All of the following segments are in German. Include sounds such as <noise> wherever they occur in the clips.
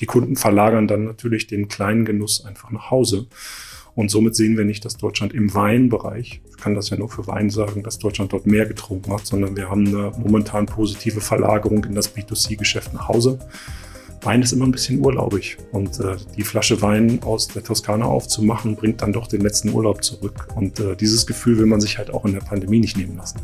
die Kunden verlagern dann natürlich den kleinen Genuss einfach nach Hause. Und somit sehen wir nicht, dass Deutschland im Weinbereich, ich kann das ja nur für Wein sagen, dass Deutschland dort mehr getrunken hat, sondern wir haben eine momentan positive Verlagerung in das B2C-Geschäft nach Hause. Wein ist immer ein bisschen urlaubig und äh, die Flasche Wein aus der Toskana aufzumachen, bringt dann doch den letzten Urlaub zurück. Und äh, dieses Gefühl will man sich halt auch in der Pandemie nicht nehmen lassen.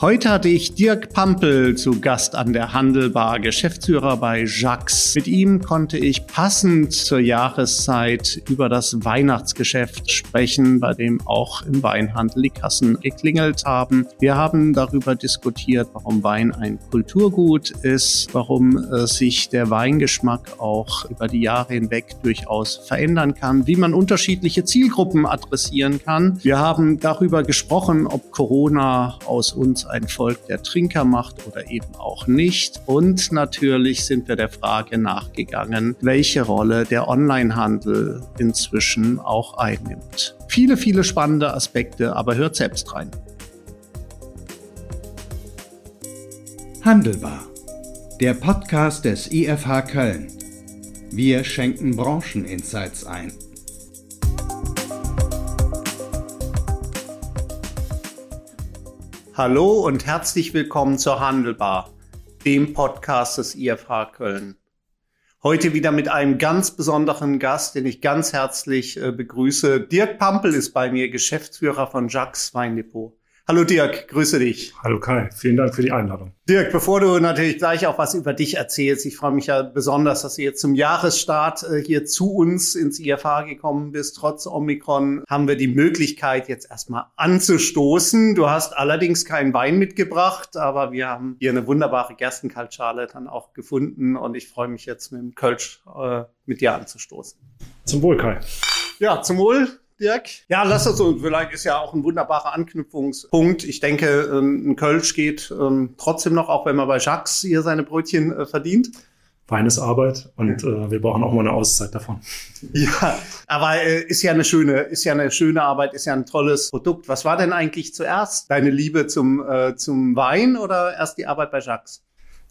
Heute hatte ich Dirk Pampel zu Gast an der Handelbar, Geschäftsführer bei Jax. Mit ihm konnte ich passend zur Jahreszeit über das Weihnachtsgeschäft sprechen, bei dem auch im Weinhandel die Kassen geklingelt haben. Wir haben darüber diskutiert, warum Wein ein Kulturgut ist, warum äh, sich der Weingeschmack auch über die Jahre hinweg durchaus verändern kann, wie man unterschiedliche Zielgruppen adressieren kann. Wir haben darüber gesprochen, ob Corona aus uns ein Volk der Trinker macht oder eben auch nicht. Und natürlich sind wir der Frage nachgegangen, welche Rolle der Onlinehandel inzwischen auch einnimmt. Viele, viele spannende Aspekte, aber hört selbst rein. Handelbar. Der Podcast des IFH Köln. Wir schenken Brancheninsights ein. Hallo und herzlich willkommen zur Handelbar, dem Podcast des IFH Köln. Heute wieder mit einem ganz besonderen Gast, den ich ganz herzlich äh, begrüße. Dirk Pampel ist bei mir, Geschäftsführer von Jacques Weindepot. Hallo Dirk, grüße dich. Hallo Kai, vielen Dank für die Einladung. Dirk, bevor du natürlich gleich auch was über dich erzählst, ich freue mich ja besonders, dass du jetzt zum Jahresstart äh, hier zu uns ins IFA gekommen bist. Trotz Omikron haben wir die Möglichkeit, jetzt erstmal anzustoßen. Du hast allerdings keinen Wein mitgebracht, aber wir haben hier eine wunderbare Gerstenkaltschale dann auch gefunden und ich freue mich jetzt mit dem Kölsch äh, mit dir anzustoßen. Zum Wohl, Kai. Ja, zum Wohl. Dirk? Ja, lass das so. Vielleicht ist ja auch ein wunderbarer Anknüpfungspunkt. Ich denke, ähm, ein Kölsch geht ähm, trotzdem noch, auch wenn man bei Jacques hier seine Brötchen äh, verdient. Wein ist Arbeit und äh, wir brauchen auch mal eine Auszeit davon. <laughs> Ja, aber äh, ist ja eine schöne, ist ja eine schöne Arbeit, ist ja ein tolles Produkt. Was war denn eigentlich zuerst? Deine Liebe zum, äh, zum Wein oder erst die Arbeit bei Jacques?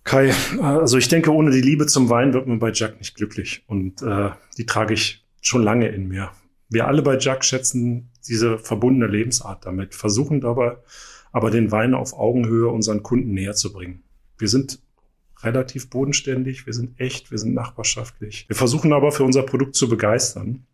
Kai, also ich denke, ohne die Liebe zum Wein wird man bei Jacques nicht glücklich. Und äh, die trage ich schon lange in mir wir alle bei Jack schätzen diese verbundene Lebensart damit, versuchen dabei aber den Wein auf Augenhöhe unseren Kunden näher zu bringen. Wir sind relativ bodenständig, wir sind echt, wir sind nachbarschaftlich. Wir versuchen aber für unser Produkt zu begeistern.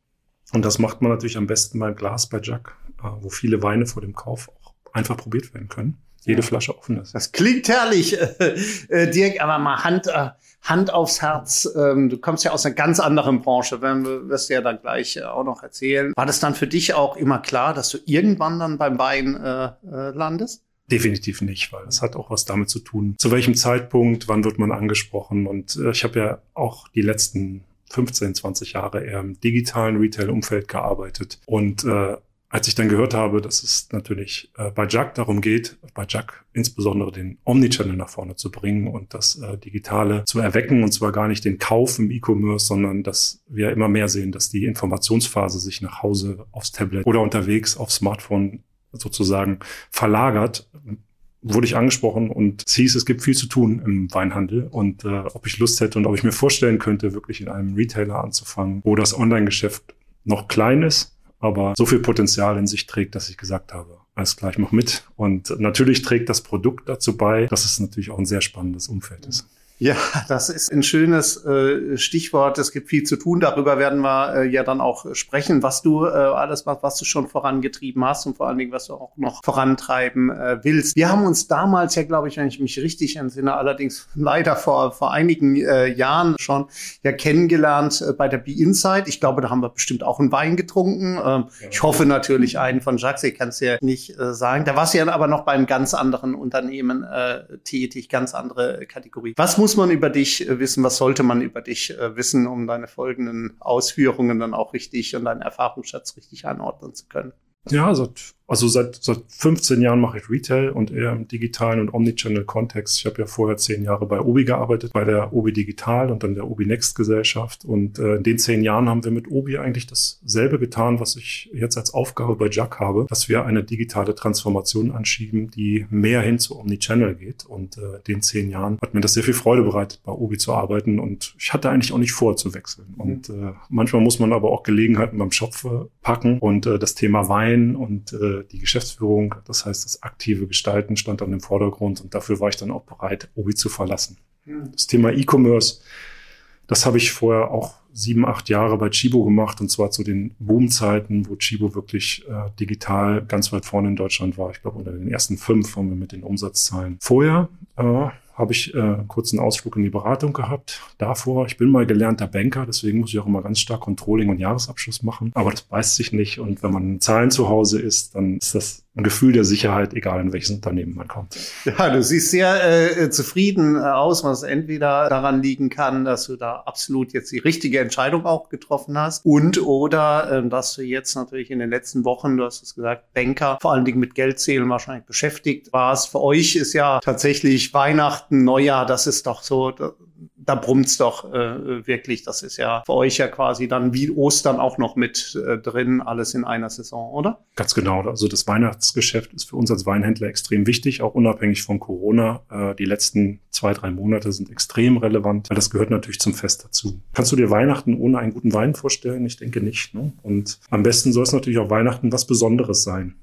Und das macht man natürlich am besten beim Glas bei Jack, äh, wo viele Weine vor dem Kauf auch einfach probiert werden können jede Flasche offen ist. Das klingt herrlich, <laughs> äh, äh, Dirk, aber mal Hand, äh, Hand aufs Herz. Ähm, du kommst ja aus einer ganz anderen Branche, wenn wir wirst du ja dann gleich äh, auch noch erzählen. War das dann für dich auch immer klar, dass du irgendwann dann beim Wein äh, äh, landest? Definitiv nicht, weil es hat auch was damit zu tun, zu welchem Zeitpunkt, wann wird man angesprochen. Und äh, ich habe ja auch die letzten 15, 20 Jahre eher im digitalen Retail-Umfeld gearbeitet und äh, als ich dann gehört habe, dass es natürlich äh, bei Jack darum geht, bei Jack insbesondere den Omnichannel nach vorne zu bringen und das äh, Digitale zu erwecken, und zwar gar nicht den Kauf im E-Commerce, sondern dass wir immer mehr sehen, dass die Informationsphase sich nach Hause aufs Tablet oder unterwegs aufs Smartphone sozusagen verlagert, wurde ich angesprochen und es hieß, es gibt viel zu tun im Weinhandel. Und äh, ob ich Lust hätte und ob ich mir vorstellen könnte, wirklich in einem Retailer anzufangen, wo das Online-Geschäft noch klein ist, aber so viel Potenzial in sich trägt, dass ich gesagt habe, alles gleich mach mit. Und natürlich trägt das Produkt dazu bei, dass es natürlich auch ein sehr spannendes Umfeld ist. Ja, das ist ein schönes äh, Stichwort. Es gibt viel zu tun. Darüber werden wir äh, ja dann auch sprechen, was du äh, alles machst, was du schon vorangetrieben hast und vor allen Dingen, was du auch noch vorantreiben äh, willst. Wir haben uns damals ja, glaube ich, wenn ich mich richtig entsinne, allerdings leider vor, vor einigen äh, Jahren schon ja kennengelernt äh, bei der Be Inside. Ich glaube, da haben wir bestimmt auch einen Wein getrunken. Ähm, ich hoffe natürlich einen von Jacques. Ich kann es ja nicht äh, sagen. Da warst du ja aber noch bei einem ganz anderen Unternehmen äh, tätig, ganz andere Kategorie. Was muss man über dich äh, wissen? Was sollte man über dich äh, wissen, um deine folgenden Ausführungen dann auch richtig und deinen Erfahrungsschatz richtig einordnen zu können? Ja, also Also seit, seit 15 Jahren mache ich Retail und eher im digitalen und Omnichannel-Kontext. Ich habe ja vorher zehn Jahre bei Obi gearbeitet, bei der Obi Digital und dann der Obi Next Gesellschaft. Und äh, in den zehn Jahren haben wir mit Obi eigentlich dasselbe getan, was ich jetzt als Aufgabe bei Jack habe, dass wir eine digitale Transformation anschieben, die mehr hin zu Omnichannel geht. Und äh, in den zehn Jahren hat mir das sehr viel Freude bereitet, bei Obi zu arbeiten. Und ich hatte eigentlich auch nicht vor zu wechseln. Und äh, manchmal muss man aber auch Gelegenheiten beim Schopf packen. Und äh, das Thema Wein und äh, die Geschäftsführung, das heißt das aktive Gestalten, stand dann im Vordergrund und dafür war ich dann auch bereit, Obi zu verlassen. Hm. Das Thema E-Commerce, das habe ich vorher auch sieben, acht Jahre bei Chibo gemacht und zwar zu den Boomzeiten, wo Chibo wirklich äh, digital ganz weit vorne in Deutschland war. Ich glaube, unter den ersten fünf haben wir mit den Umsatzzahlen. Vorher äh, habe ich äh, einen kurzen Ausflug in die Beratung gehabt. Davor, ich bin mal gelernter Banker, deswegen muss ich auch immer ganz stark Controlling und Jahresabschluss machen. Aber das beißt sich nicht. Und wenn man Zahlen zu Hause ist, dann ist das ein Gefühl der Sicherheit, egal in welches Unternehmen man kommt. Ja, du siehst sehr äh, zufrieden äh, aus, was entweder daran liegen kann, dass du da absolut jetzt die richtige Entscheidung auch getroffen hast und oder äh, dass du jetzt natürlich in den letzten Wochen, du hast es gesagt, Banker, vor allen Dingen mit Geldzählen wahrscheinlich beschäftigt warst. Für euch ist ja tatsächlich Weihnachten, Neujahr, das ist doch so da brummt's doch äh, wirklich. Das ist ja für euch ja quasi dann wie Ostern auch noch mit äh, drin, alles in einer Saison, oder? Ganz genau. Also das Weihnachtsgeschäft ist für uns als Weinhändler extrem wichtig, auch unabhängig von Corona. Äh, die letzten zwei, drei Monate sind extrem relevant, weil das gehört natürlich zum Fest dazu. Kannst du dir Weihnachten ohne einen guten Wein vorstellen? Ich denke nicht. Ne? Und am besten soll es natürlich auch Weihnachten was Besonderes sein.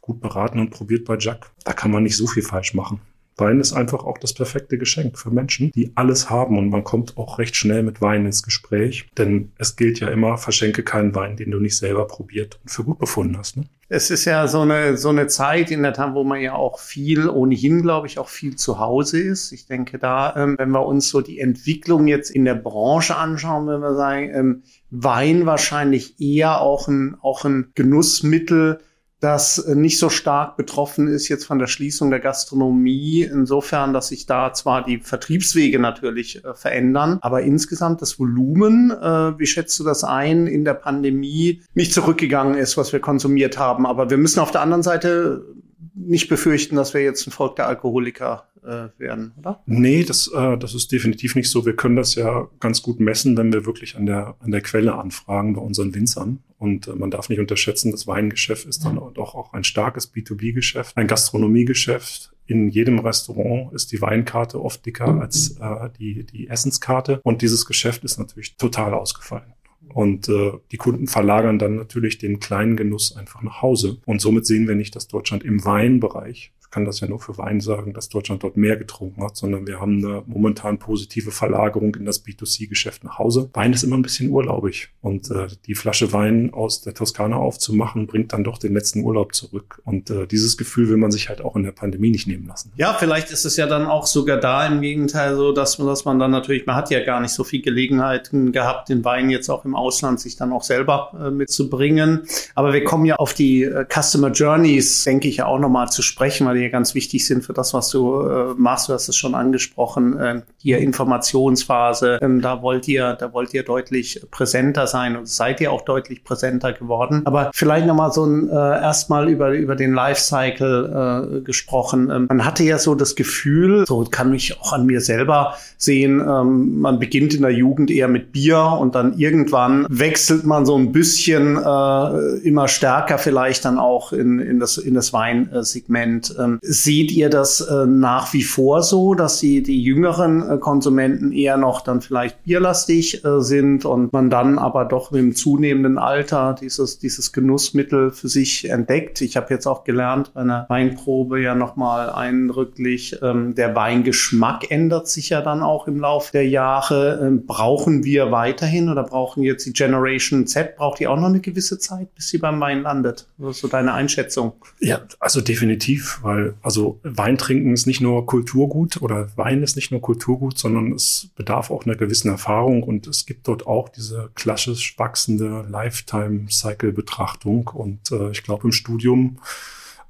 Gut beraten und probiert bei Jack. Da kann man nicht so viel falsch machen. Wein ist einfach auch das perfekte Geschenk für Menschen, die alles haben und man kommt auch recht schnell mit Wein ins Gespräch, denn es gilt ja immer, verschenke keinen Wein, den du nicht selber probiert und für gut befunden hast. Ne? Es ist ja so eine, so eine Zeit in der Tat, wo man ja auch viel, ohnehin glaube ich, auch viel zu Hause ist. Ich denke da, ähm, wenn wir uns so die Entwicklung jetzt in der Branche anschauen, wenn wir sagen, ähm, Wein wahrscheinlich eher auch ein, auch ein Genussmittel, das nicht so stark betroffen ist jetzt von der Schließung der Gastronomie, insofern, dass sich da zwar die Vertriebswege natürlich äh, verändern, aber insgesamt das Volumen, äh, wie schätzt du das ein, in der Pandemie nicht zurückgegangen ist, was wir konsumiert haben. Aber wir müssen auf der anderen Seite nicht befürchten, dass wir jetzt ein Volk der Alkoholiker äh, werden, oder? Nee, das, äh, das ist definitiv nicht so. Wir können das ja ganz gut messen, wenn wir wirklich an der, an der Quelle anfragen bei unseren Winzern. Und äh, man darf nicht unterschätzen, das Weingeschäft ist dann mhm. doch auch ein starkes B2B-Geschäft, ein Gastronomiegeschäft. In jedem Restaurant ist die Weinkarte oft dicker mhm. als äh, die, die Essenskarte. Und dieses Geschäft ist natürlich total ausgefallen. Und äh, die Kunden verlagern dann natürlich den kleinen Genuss einfach nach Hause. Und somit sehen wir nicht, dass Deutschland im Weinbereich kann das ja nur für Wein sagen, dass Deutschland dort mehr getrunken hat, sondern wir haben eine momentan positive Verlagerung in das B2C-Geschäft nach Hause. Wein ist immer ein bisschen urlaubig und äh, die Flasche Wein aus der Toskana aufzumachen, bringt dann doch den letzten Urlaub zurück. Und äh, dieses Gefühl will man sich halt auch in der Pandemie nicht nehmen lassen. Ja, vielleicht ist es ja dann auch sogar da im Gegenteil so, dass man, dass man dann natürlich, man hat ja gar nicht so viel Gelegenheiten gehabt, den Wein jetzt auch im Ausland sich dann auch selber äh, mitzubringen. Aber wir kommen ja auf die äh, Customer Journeys, denke ich ja auch nochmal zu sprechen, weil hier ganz wichtig sind für das, was du äh, machst. Du hast es schon angesprochen, äh, hier Informationsphase. Ähm, da wollt ihr, da wollt ihr deutlich präsenter sein und seid ihr auch deutlich präsenter geworden. Aber vielleicht nochmal so ein äh, erstmal über, über den Lifecycle äh, gesprochen. Ähm, man hatte ja so das Gefühl, so kann ich auch an mir selber sehen, ähm, man beginnt in der Jugend eher mit Bier und dann irgendwann wechselt man so ein bisschen äh, immer stärker vielleicht dann auch in, in das, in das Weinsegment. Ähm, seht ihr das äh, nach wie vor so, dass die, die jüngeren äh, Konsumenten eher noch dann vielleicht bierlastig äh, sind und man dann aber doch im zunehmenden Alter dieses, dieses Genussmittel für sich entdeckt? Ich habe jetzt auch gelernt bei einer Weinprobe ja nochmal eindrücklich, ähm, der Weingeschmack ändert sich ja dann auch auch im Laufe der Jahre. Ähm, brauchen wir weiterhin oder brauchen jetzt die Generation Z, braucht die auch noch eine gewisse Zeit, bis sie beim Wein landet? Was ist so deine Einschätzung? Ja, also definitiv, weil also Wein trinken ist nicht nur Kulturgut oder Wein ist nicht nur Kulturgut, sondern es bedarf auch einer gewissen Erfahrung und es gibt dort auch diese klassisch wachsende Lifetime-Cycle-Betrachtung und äh, ich glaube im Studium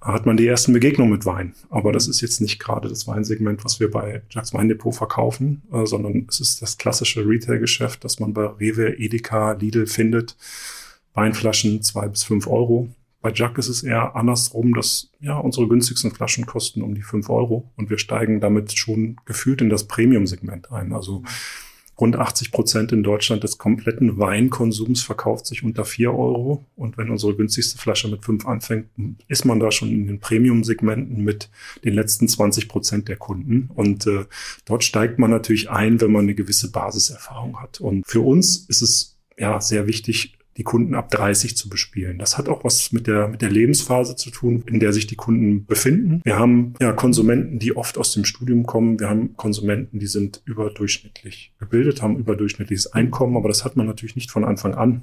hat man die ersten Begegnungen mit Wein. Aber das ist jetzt nicht gerade das Weinsegment, was wir bei Jacques Weindepot verkaufen, äh, sondern es ist das klassische Retail-Geschäft, das man bei Rewe, Edeka, Lidl findet. Weinflaschen zwei bis fünf Euro. Bei Jack ist es eher andersrum, dass ja unsere günstigsten Flaschen kosten um die fünf Euro und wir steigen damit schon gefühlt in das Premium-Segment ein. Also Rund 80 Prozent in Deutschland des kompletten Weinkonsums verkauft sich unter vier Euro. Und wenn unsere günstigste Flasche mit fünf anfängt, ist man da schon in den Premium-Segmenten mit den letzten 20 Prozent der Kunden. Und äh, dort steigt man natürlich ein, wenn man eine gewisse Basiserfahrung hat. Und für uns ist es ja sehr wichtig, die Kunden ab 30 zu bespielen. Das hat auch was mit der, mit der Lebensphase zu tun, in der sich die Kunden befinden. Wir haben ja Konsumenten, die oft aus dem Studium kommen. Wir haben Konsumenten, die sind überdurchschnittlich gebildet, haben überdurchschnittliches Einkommen, aber das hat man natürlich nicht von Anfang an.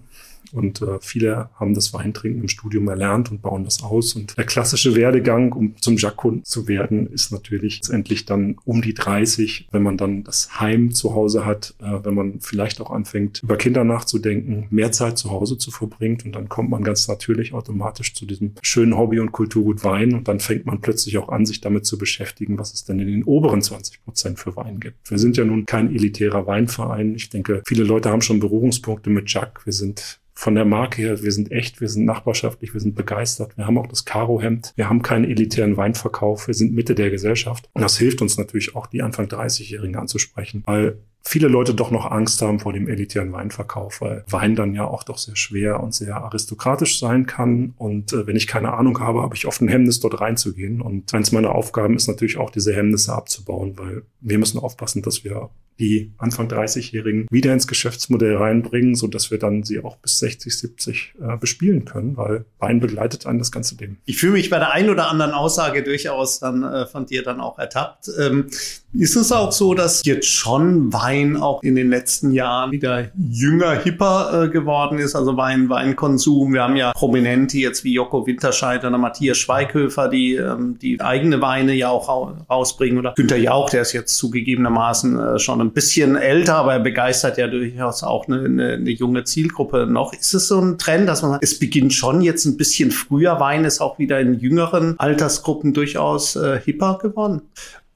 Und äh, viele haben das Weintrinken im Studium erlernt und bauen das aus. Und der klassische Werdegang, um zum Jacques zu werden, ist natürlich letztendlich dann um die 30, wenn man dann das Heim zu Hause hat, äh, wenn man vielleicht auch anfängt, über Kinder nachzudenken, mehr Zeit zu Hause zu verbringt. Und dann kommt man ganz natürlich automatisch zu diesem schönen Hobby und Kulturgut Wein. Und dann fängt man plötzlich auch an, sich damit zu beschäftigen, was es denn in den oberen 20 Prozent für Wein gibt. Wir sind ja nun kein elitärer Weinverein. Ich denke, viele Leute haben schon Berührungspunkte mit Jacques. Wir sind von der Marke her, wir sind echt, wir sind nachbarschaftlich, wir sind begeistert. Wir haben auch das Karo-Hemd. Wir haben keinen elitären Weinverkauf. Wir sind Mitte der Gesellschaft. Und das hilft uns natürlich auch, die Anfang 30-Jährigen anzusprechen, weil viele Leute doch noch Angst haben vor dem elitären Weinverkauf, weil Wein dann ja auch doch sehr schwer und sehr aristokratisch sein kann. Und äh, wenn ich keine Ahnung habe, habe ich oft ein Hemmnis, dort reinzugehen. Und eins meiner Aufgaben ist natürlich auch, diese Hemmnisse abzubauen, weil wir müssen aufpassen, dass wir die Anfang 30-Jährigen wieder ins Geschäftsmodell reinbringen, so dass wir dann sie auch bis 60, 70 äh, bespielen können, weil Wein begleitet einen das ganze Leben. Ich fühle mich bei der einen oder anderen Aussage durchaus dann äh, von dir dann auch ertappt. Ähm, ist es auch so, dass jetzt schon Wein auch in den letzten Jahren wieder jünger, hipper äh, geworden ist? Also Wein, Weinkonsum. Wir haben ja Prominente jetzt wie Joko Winterscheid oder Matthias Schweighöfer, die ähm, die eigene Weine ja auch rausbringen. Oder Günter Jauch, der ist jetzt zugegebenermaßen äh, schon ein bisschen älter, aber er begeistert ja durchaus auch eine, eine, eine junge Zielgruppe noch. Ist es so ein Trend, dass man sagt, es beginnt schon jetzt ein bisschen früher, Wein ist auch wieder in jüngeren Altersgruppen durchaus äh, hipper geworden?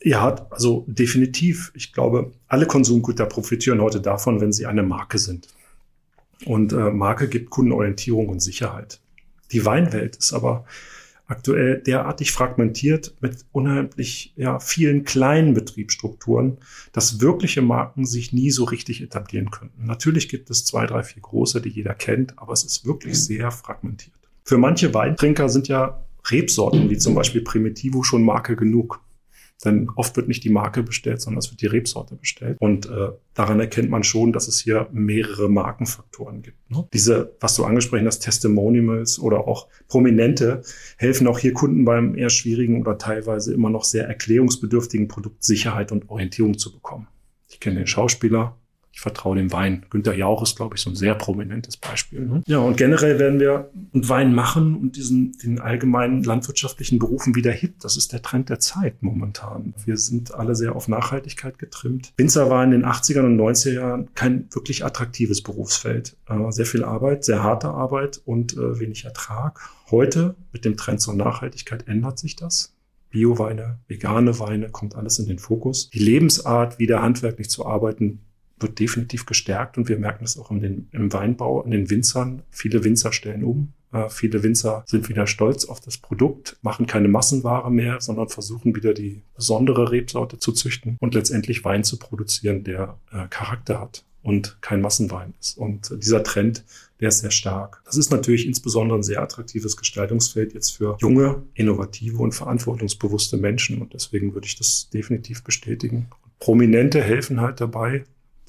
Ja, also definitiv. Ich glaube, alle Konsumgüter profitieren heute davon, wenn sie eine Marke sind. Und äh, Marke gibt Kundenorientierung und Sicherheit. Die Weinwelt ist aber aktuell derartig fragmentiert mit unheimlich ja, vielen kleinen Betriebsstrukturen, dass wirkliche Marken sich nie so richtig etablieren könnten. Natürlich gibt es zwei, drei, vier große, die jeder kennt, aber es ist wirklich sehr fragmentiert. Für manche Weintrinker sind ja Rebsorten wie zum Beispiel Primitivo schon Marke genug. Denn oft wird nicht die Marke bestellt, sondern es wird die Rebsorte bestellt. Und äh, daran erkennt man schon, dass es hier mehrere Markenfaktoren gibt. Ne? Diese, was du angesprochen hast, Testimonials oder auch Prominente helfen auch hier Kunden beim eher schwierigen oder teilweise immer noch sehr erklärungsbedürftigen Produkt Sicherheit und Orientierung zu bekommen. Ich kenne den Schauspieler, ich vertraue dem Wein. Günter Jauch ist, glaube ich, so ein sehr prominentes Beispiel. Ne? Ja, und generell werden wir Wein machen und diesen, den allgemeinen landwirtschaftlichen Berufen wieder hip. Das ist der Trend der Zeit momentan. Wir sind alle sehr auf Nachhaltigkeit getrimmt. Winzer war in den 80er und 90er Jahren kein wirklich attraktives Berufsfeld. Äh, sehr viel Arbeit, sehr harte Arbeit und äh, wenig Ertrag. Heute mit dem Trend zur Nachhaltigkeit ändert sich das. Bioweine, vegane Weine, kommt alles in den Fokus. Die Lebensart, wieder handwerklich zu arbeiten, wird definitiv gestärkt und wir merken es auch den, im Weinbau, in den Winzern. Viele Winzer stellen um. Äh, viele Winzer sind wieder stolz auf das Produkt, machen keine Massenware mehr, sondern versuchen wieder die besondere Rebsorte zu züchten und letztendlich Wein zu produzieren, der äh, Charakter hat und kein Massenwein ist. Und dieser Trend, der ist sehr stark. Das ist natürlich insbesondere ein sehr attraktives Gestaltungsfeld jetzt für junge, innovative und verantwortungsbewusste Menschen. Und deswegen würde ich das definitiv bestätigen. Prominente helfen halt dabei,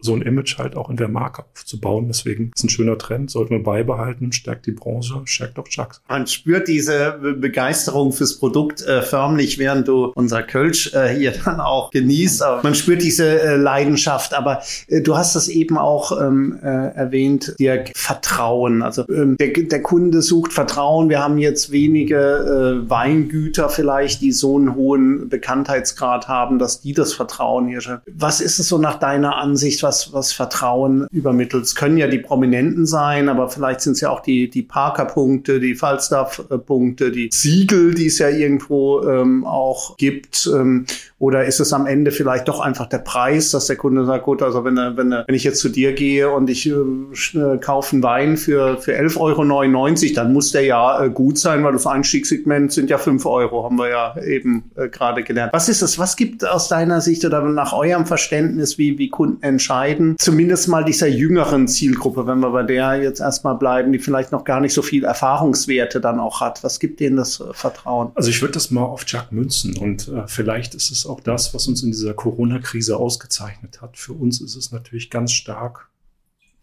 so ein Image halt auch in der Marke aufzubauen. Deswegen ist ein schöner Trend, sollten wir beibehalten, stärkt die Branche, stärkt auch Chucks. Man spürt diese Begeisterung fürs Produkt äh, förmlich, während du unser Kölsch äh, hier dann auch genießt. Man spürt diese äh, Leidenschaft. Aber äh, du hast das eben auch ähm, äh, erwähnt, Dirk, Vertrauen. Also ähm, der, der Kunde sucht Vertrauen. Wir haben jetzt wenige äh, Weingüter vielleicht, die so einen hohen Bekanntheitsgrad haben, dass die das Vertrauen hier. Was ist es so nach deiner Ansicht? was, was Vertrauen übermittelt. Es können ja die Prominenten sein, aber vielleicht sind es ja auch die, die Parker-Punkte, die Falstaff-Punkte, die Siegel, die es ja irgendwo ähm, auch gibt. Ähm, oder ist es am Ende vielleicht doch einfach der Preis, dass der Kunde sagt, gut, also wenn, wenn, wenn ich jetzt zu dir gehe und ich äh, kaufe einen Wein für, für 11,99 Euro, dann muss der ja äh, gut sein, weil das Einstiegssegment sind ja 5 Euro, haben wir ja eben äh, gerade gelernt. Was ist es? Was gibt aus deiner Sicht oder nach eurem Verständnis, wie, wie Kunden entscheiden, zumindest mal dieser jüngeren Zielgruppe, wenn wir bei der jetzt erstmal bleiben, die vielleicht noch gar nicht so viel Erfahrungswerte dann auch hat? Was gibt denen das äh, Vertrauen? Also ich würde das mal auf Jack münzen und äh, vielleicht ist es auch das, was uns in dieser Corona-Krise ausgezeichnet hat. Für uns ist es natürlich ganz stark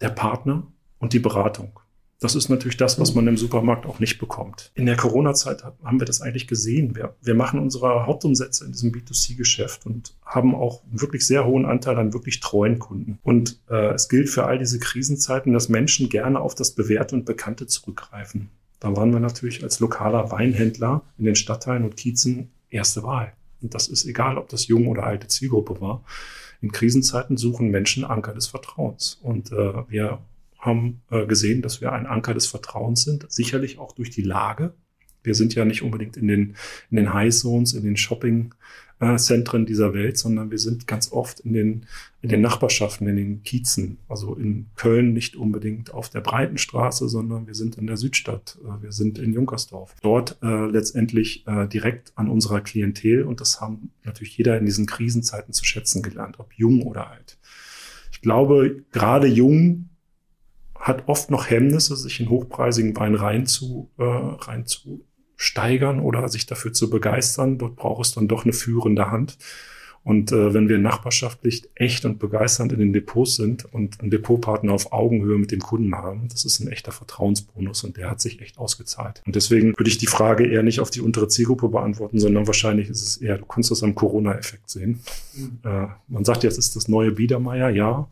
der Partner und die Beratung. Das ist natürlich das, was man im Supermarkt auch nicht bekommt. In der Corona-Zeit haben wir das eigentlich gesehen. Wir, wir machen unsere Hauptumsätze in diesem B2C-Geschäft und haben auch einen wirklich sehr hohen Anteil an wirklich treuen Kunden. Und äh, es gilt für all diese Krisenzeiten, dass Menschen gerne auf das Bewährte und Bekannte zurückgreifen. Da waren wir natürlich als lokaler Weinhändler in den Stadtteilen und Kiezen erste Wahl. Und das ist egal, ob das junge oder alte Zielgruppe war. In Krisenzeiten suchen Menschen Anker des Vertrauens. Und äh, wir haben äh, gesehen, dass wir ein Anker des Vertrauens sind, sicherlich auch durch die Lage. Wir sind ja nicht unbedingt in den, in den High Zones, in den Shopping äh, dieser Welt, sondern wir sind ganz oft in den, in den Nachbarschaften, in den Kiezen. Also in Köln nicht unbedingt auf der Breitenstraße, sondern wir sind in der Südstadt. Äh, wir sind in Junkersdorf. Dort äh, letztendlich äh, direkt an unserer Klientel und das haben natürlich jeder in diesen Krisenzeiten zu schätzen gelernt, ob jung oder alt. Ich glaube, gerade jung hat oft noch Hemmnisse, sich in hochpreisigen Wein rein zu, äh, rein zu steigern oder sich dafür zu begeistern. Dort braucht es dann doch eine führende Hand. Und äh, wenn wir nachbarschaftlich echt und begeisternd in den Depots sind und einen Depotpartner auf Augenhöhe mit dem Kunden haben, das ist ein echter Vertrauensbonus und der hat sich echt ausgezahlt. Und deswegen würde ich die Frage eher nicht auf die untere Zielgruppe beantworten, sondern wahrscheinlich ist es eher, du kannst das am Corona-Effekt sehen. Mhm. Äh, man sagt jetzt, ist das neue Biedermeier, ja.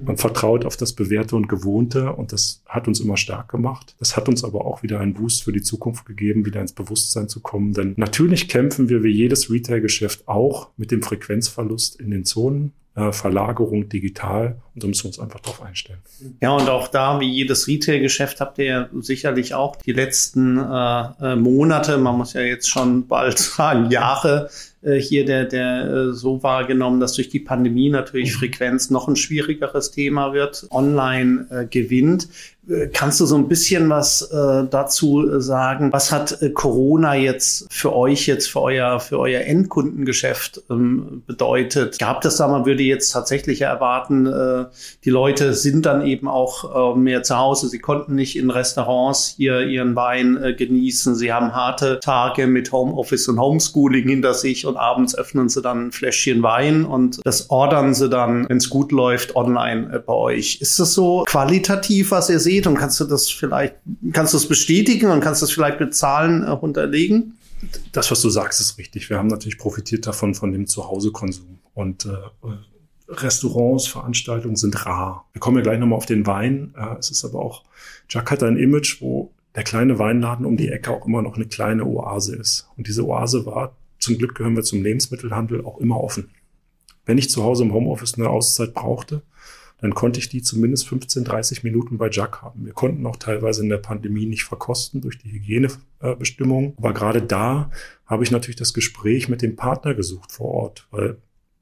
Man vertraut auf das Bewährte und Gewohnte und das hat uns immer stark gemacht. Das hat uns aber auch wieder einen Boost für die Zukunft gegeben, wieder ins Bewusstsein zu kommen. Denn natürlich kämpfen wir wie jedes Retail-Geschäft auch mit dem Frequenzverlust in den Zonen. Äh, Verlagerung digital und da müssen wir uns einfach darauf einstellen. Ja, und auch da, wie jedes Retail-Geschäft, habt ihr ja sicherlich auch die letzten äh, äh Monate, man muss ja jetzt schon bald <laughs> sagen, Jahre äh, hier der, der äh, so wahrgenommen, dass durch die Pandemie natürlich mhm. Frequenz noch ein schwierigeres Thema wird, online äh, gewinnt. Äh, kannst du so ein bisschen was äh, dazu sagen? Was hat äh, Corona jetzt für euch, jetzt für euer, für euer Endkundengeschäft ähm, bedeutet? Gab das da man würde jetzt tatsächlich erwarten, äh, die Leute sind dann eben auch äh, mehr zu Hause. Sie konnten nicht in Restaurants hier ihren Wein äh, genießen. Sie haben harte Tage mit Homeoffice und Homeschooling hinter sich und abends öffnen sie dann ein Fläschchen Wein und das ordern sie dann, wenn es gut läuft, online äh, bei euch. Ist das so qualitativ, was ihr seht? Und kannst du das vielleicht, kannst du es bestätigen und kannst du das vielleicht mit Zahlen äh, unterlegen? Das, was du sagst, ist richtig. Wir haben natürlich profitiert davon, von dem Zuhausekonsum. Und äh, Restaurants, Veranstaltungen sind rar. Wir kommen ja gleich nochmal auf den Wein. Äh, es ist aber auch, Jack hat ein Image, wo der kleine Weinladen um die Ecke auch immer noch eine kleine Oase ist. Und diese Oase war zum Glück gehören wir zum Lebensmittelhandel auch immer offen. Wenn ich zu Hause im Homeoffice eine Auszeit brauchte, dann konnte ich die zumindest 15, 30 Minuten bei Jack haben. Wir konnten auch teilweise in der Pandemie nicht verkosten durch die Hygienebestimmungen. Aber gerade da habe ich natürlich das Gespräch mit dem Partner gesucht vor Ort, weil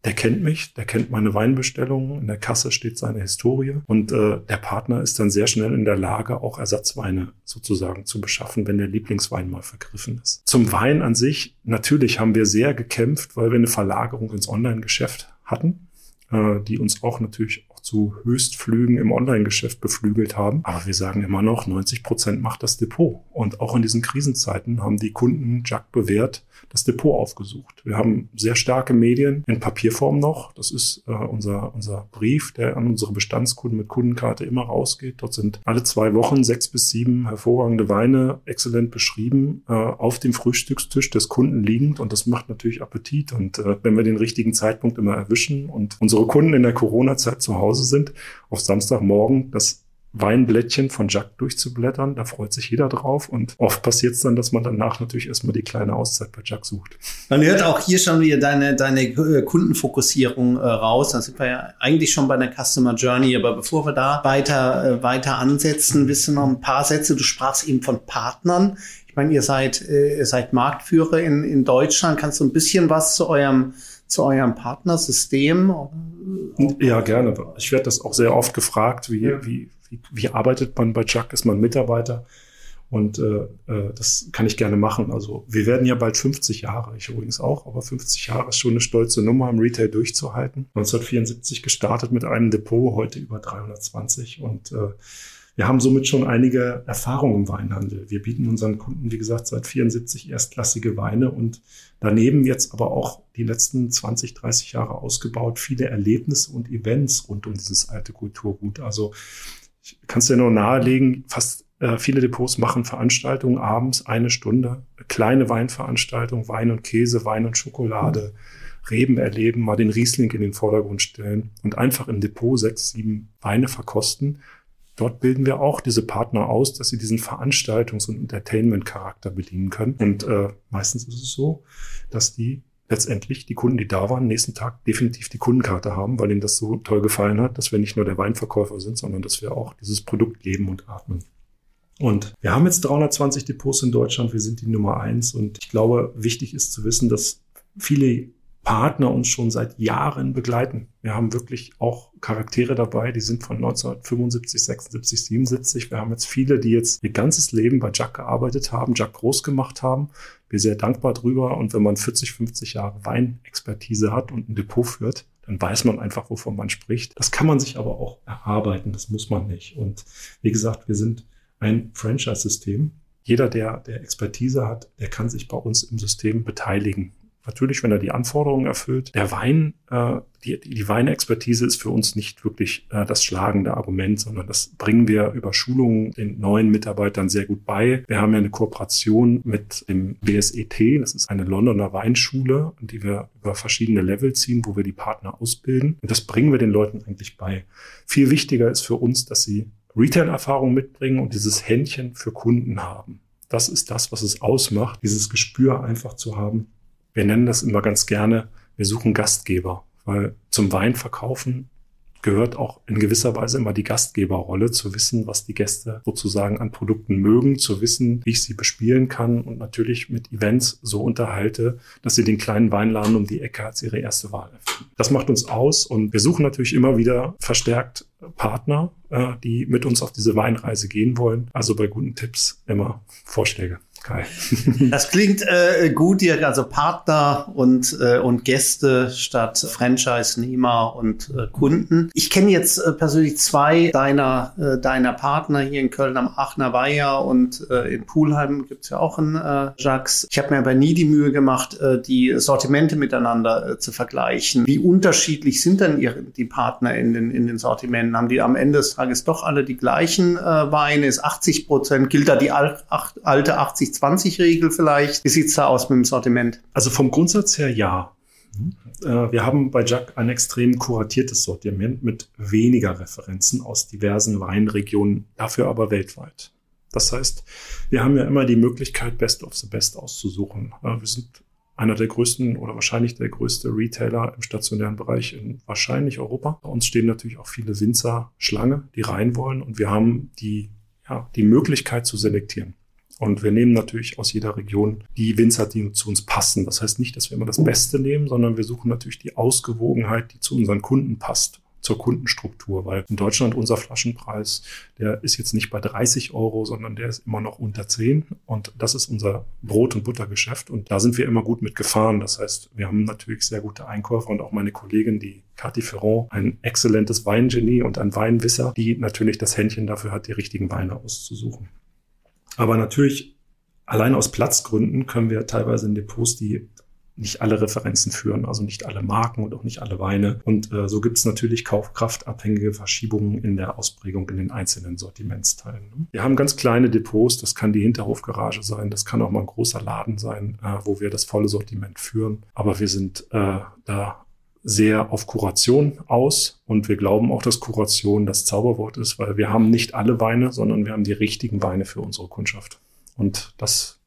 der kennt mich, der kennt meine Weinbestellungen, in der Kasse steht seine Historie und äh, der Partner ist dann sehr schnell in der Lage, auch Ersatzweine sozusagen zu beschaffen, wenn der Lieblingswein mal vergriffen ist. Zum Wein an sich, natürlich haben wir sehr gekämpft, weil wir eine Verlagerung ins Online-Geschäft hatten, äh, die uns auch natürlich auch zu Höchstflügen im Online-Geschäft beflügelt haben. Aber wir sagen immer noch, 90 Prozent macht das Depot. Und auch in diesen Krisenzeiten haben die Kunden Jack bewährt, das Depot aufgesucht. Wir haben sehr starke Medien in Papierform noch. Das ist äh, unser, unser Brief, der an unsere Bestandskunden mit Kundenkarte immer rausgeht. Dort sind alle zwei Wochen sechs bis sieben hervorragende Weine exzellent beschrieben, äh, auf dem Frühstückstisch des Kunden liegend. Und das macht natürlich Appetit. Und äh, wenn wir den richtigen Zeitpunkt immer erwischen und unsere Kunden in der Corona-Zeit zu Hause sind, auf Samstagmorgen das Weinblättchen von Jack durchzublättern. Da freut sich jeder drauf. Und oft passiert es dann, dass man danach natürlich erstmal die kleine Auszeit bei Jack sucht. Man hört auch hier schon wieder deine, deine äh, Kundenfokussierung äh, raus. Da sind wir ja eigentlich schon bei der Customer Journey. Aber bevor wir da weiter, äh, weiter ansetzen, wissen noch ein paar Sätze. Du sprachst eben von Partnern. Ich meine, ihr seid, äh, ihr seid Marktführer in, in Deutschland. Kannst du ein bisschen was zu eurem zu eurem Partnersystem? Ja, gerne. Ich werde das auch sehr oft gefragt, wie, ja. wie, wie, wie arbeitet man bei Chuck? Ist man Mitarbeiter? Und äh, äh, das kann ich gerne machen. Also wir werden ja bald 50 Jahre, ich übrigens auch, aber 50 Jahre ist schon eine stolze Nummer im Retail durchzuhalten. 1974 gestartet mit einem Depot, heute über 320 und äh, wir haben somit schon einige Erfahrungen im Weinhandel. Wir bieten unseren Kunden, wie gesagt, seit 74 erstklassige Weine und daneben jetzt aber auch die letzten 20, 30 Jahre ausgebaut, viele Erlebnisse und Events rund um dieses alte Kulturgut. Also ich kann es dir nur nahelegen, fast äh, viele Depots machen Veranstaltungen abends eine Stunde, kleine Weinveranstaltungen, Wein und Käse, Wein und Schokolade. Reben erleben, mal den Riesling in den Vordergrund stellen und einfach im Depot sechs, sieben Weine verkosten Dort bilden wir auch diese Partner aus, dass sie diesen Veranstaltungs- und Entertainment-Charakter bedienen können. Und äh, meistens ist es so, dass die letztendlich die Kunden, die da waren, nächsten Tag definitiv die Kundenkarte haben, weil ihnen das so toll gefallen hat, dass wir nicht nur der Weinverkäufer sind, sondern dass wir auch dieses Produkt leben und atmen. Und wir haben jetzt 320 Depots in Deutschland, wir sind die Nummer eins und ich glaube, wichtig ist zu wissen, dass viele Partner uns schon seit Jahren begleiten. Wir haben wirklich auch Charaktere dabei, die sind von 1975, 76, 77. Wir haben jetzt viele, die jetzt ihr ganzes Leben bei Jack gearbeitet haben, Jack groß gemacht haben. Wir sind sehr dankbar drüber. Und wenn man 40, 50 Jahre Weinexpertise hat und ein Depot führt, dann weiß man einfach, wovon man spricht. Das kann man sich aber auch erarbeiten. Das muss man nicht. Und wie gesagt, wir sind ein Franchise-System. Jeder, der, der Expertise hat, der kann sich bei uns im System beteiligen. Natürlich, wenn er die Anforderungen erfüllt. Der Wein, äh, die, die Weinexpertise ist für uns nicht wirklich äh, das schlagende Argument, sondern das bringen wir über Schulungen den neuen Mitarbeitern sehr gut bei. Wir haben ja eine Kooperation mit dem BSET, das ist eine Londoner Weinschule, die wir über verschiedene Level ziehen, wo wir die Partner ausbilden. Und das bringen wir den Leuten eigentlich bei. Viel wichtiger ist für uns, dass sie Retail-Erfahrung mitbringen und dieses Händchen für Kunden haben. Das ist das, was es ausmacht, dieses Gespür einfach zu haben, wir nennen das immer ganz gerne, wir suchen Gastgeber, weil zum Weinverkaufen gehört auch in gewisser Weise immer die Gastgeberrolle, zu wissen, was die Gäste sozusagen an Produkten mögen, zu wissen, wie ich sie bespielen kann und natürlich mit Events so unterhalte, dass sie den kleinen Weinladen um die Ecke als ihre erste Wahl erfinden. Das macht uns aus und wir suchen natürlich immer wieder verstärkt Partner, äh, die mit uns auf diese Weinreise gehen wollen. Also bei guten Tipps immer Vorschläge. Geil. <laughs> das klingt äh, gut, Dirk, also Partner und, äh, und Gäste statt Franchise-Nehmer und äh, Kunden. Ich kenne jetzt äh, persönlich zwei deiner, äh, deiner Partner hier in Köln am Aachener Weiher und äh, in Pulheim gibt's ja auch einen äh, Jacques. Ich habe mir aber nie die Mühe gemacht, die Sortimente miteinander zu vergleichen. Wie unterschiedlich sind denn ihre, die Partner in den, in den Sortimenten? Haben die am Ende des Tages doch alle die gleichen Weine? Ist 80 Prozent? Gilt da die al alte 80 80-20-Regel vielleicht? Wie sieht's da aus mit dem Sortiment? Also vom Grundsatz her ja. Äh, wir haben bei Jack ein extrem kuratiertes Sortiment mit weniger Referenzen aus diversen Weinregionen, dafür aber weltweit. Das heißt, wir haben ja immer die Möglichkeit, Best of the Best auszusuchen. Wir sind einer der größten oder wahrscheinlich der größte Retailer im stationären Bereich in wahrscheinlich Europa. Bei uns stehen natürlich auch viele Winzer Schlange, die rein wollen und wir haben die, ja, die Möglichkeit zu selektieren. Und wir nehmen natürlich aus jeder Region die Winzer, die zu uns passen. Das heißt nicht, dass wir immer das Beste nehmen, sondern wir suchen natürlich die Ausgewogenheit, die zu unseren Kunden passt zur Kundenstruktur, weil in Deutschland unser Flaschenpreis, der ist jetzt nicht bei 30 Euro, sondern der ist immer noch unter 10 und das ist unser Brot- und Buttergeschäft und da sind wir immer gut mitgefahren. Das heißt, wir haben natürlich sehr gute Einkäufer und auch meine Kollegin, die Cathy Ferrand, ein exzellentes Weingenie und ein Weinwisser, die natürlich das Händchen dafür hat, die richtigen Weine auszusuchen. Aber natürlich, allein aus Platzgründen können wir teilweise in Depots, die nicht alle Referenzen führen, also nicht alle Marken und auch nicht alle Weine. Und äh, so gibt es natürlich kaufkraftabhängige Verschiebungen in der Ausprägung in den einzelnen Sortimentsteilen. Ne? Wir haben ganz kleine Depots, das kann die Hinterhofgarage sein, das kann auch mal ein großer Laden sein, äh, wo wir das volle Sortiment führen. Aber wir sind äh, da sehr auf Kuration aus und wir glauben auch, dass Kuration das Zauberwort ist, weil wir haben nicht alle Weine, sondern wir haben die richtigen Weine für unsere Kundschaft. Und das